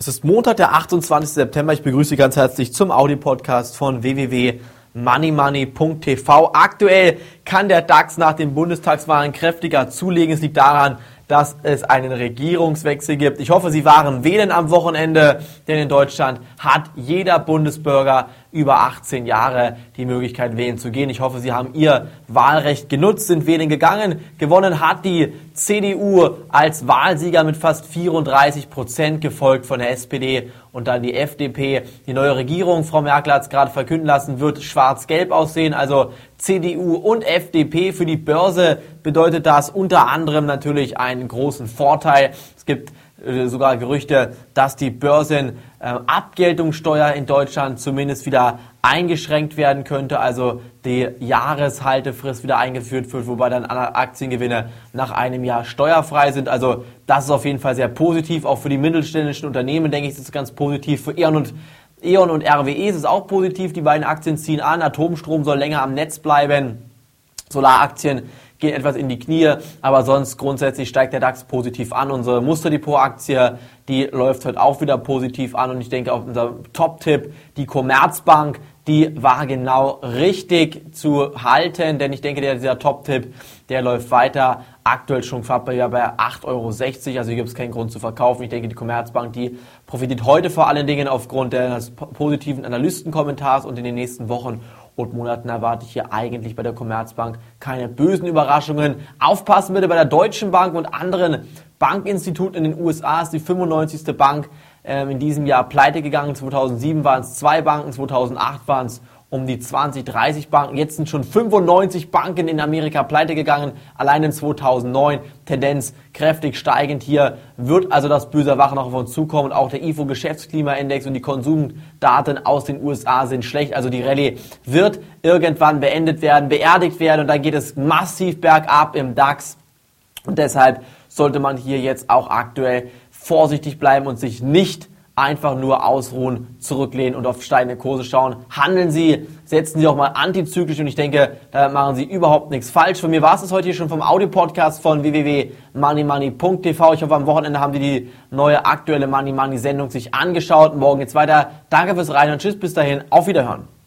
Es ist Montag, der 28. September. Ich begrüße Sie ganz herzlich zum Audi-Podcast von www.moneymoney.tv. Aktuell kann der DAX nach den Bundestagswahlen kräftiger zulegen. Es liegt daran, dass es einen Regierungswechsel gibt. Ich hoffe, Sie waren wählen am Wochenende, denn in Deutschland hat jeder Bundesbürger über 18 Jahre die Möglichkeit, wählen zu gehen. Ich hoffe, Sie haben Ihr Wahlrecht genutzt, sind wählen gegangen. Gewonnen hat die CDU als Wahlsieger mit fast 34 Prozent, gefolgt von der SPD und dann die FDP. Die neue Regierung, Frau Merkel hat es gerade verkünden lassen, wird schwarz-gelb aussehen. Also CDU und FDP. Für die Börse bedeutet das unter anderem natürlich einen großen Vorteil. Es gibt äh, sogar Gerüchte, dass die Börsenabgeltungssteuer äh, in Deutschland zumindest wieder eingeschränkt werden könnte, also die Jahreshaltefrist wieder eingeführt wird, wobei dann Aktiengewinne nach einem Jahr steuerfrei sind. Also das ist auf jeden Fall sehr positiv. Auch für die mittelständischen Unternehmen denke ich, ist es ganz positiv. Für E.ON und E.ON und RWE ist auch positiv. Die beiden Aktien ziehen an. Atomstrom soll länger am Netz bleiben. Solaraktien gehen etwas in die Knie, aber sonst grundsätzlich steigt der DAX positiv an. Unsere Musterdepot-Aktie, die läuft heute auch wieder positiv an und ich denke auch unser Top-Tipp, die Commerzbank, die war genau richtig zu halten, denn ich denke, dieser Top-Tipp, der läuft weiter. Aktuell schon bei, bei 8,60 Euro, also hier gibt es keinen Grund zu verkaufen. Ich denke, die Commerzbank, die profitiert heute vor allen Dingen aufgrund des positiven Analystenkommentars und in den nächsten Wochen und Monaten erwarte ich hier eigentlich bei der Commerzbank keine bösen Überraschungen. Aufpassen bitte bei der Deutschen Bank und anderen Bankinstituten in den USA ist die 95. Bank ähm, in diesem Jahr pleite gegangen. 2007 waren es zwei Banken, 2008 waren es um die 20, 30 Banken. Jetzt sind schon 95 Banken in Amerika pleite gegangen, allein in 2009. Tendenz kräftig steigend hier. Wird also das böse Erwachen noch auf uns zukommen. Auch der IFO Geschäftsklimaindex und die Konsumdaten aus den USA sind schlecht. Also die Rallye wird irgendwann beendet werden, beerdigt werden und dann geht es massiv bergab im DAX. Und deshalb sollte man hier jetzt auch aktuell vorsichtig bleiben und sich nicht einfach nur ausruhen, zurücklehnen und auf steigende Kurse schauen. Handeln Sie, setzen Sie auch mal antizyklisch und ich denke, da machen Sie überhaupt nichts falsch. Von mir war es das heute hier schon vom Audio-Podcast von www.moneymoney.tv. Ich hoffe, am Wochenende haben Sie die neue aktuelle Money Money Sendung sich angeschaut. Morgen geht's weiter. Danke fürs Rein und Tschüss, bis dahin, auf Wiederhören.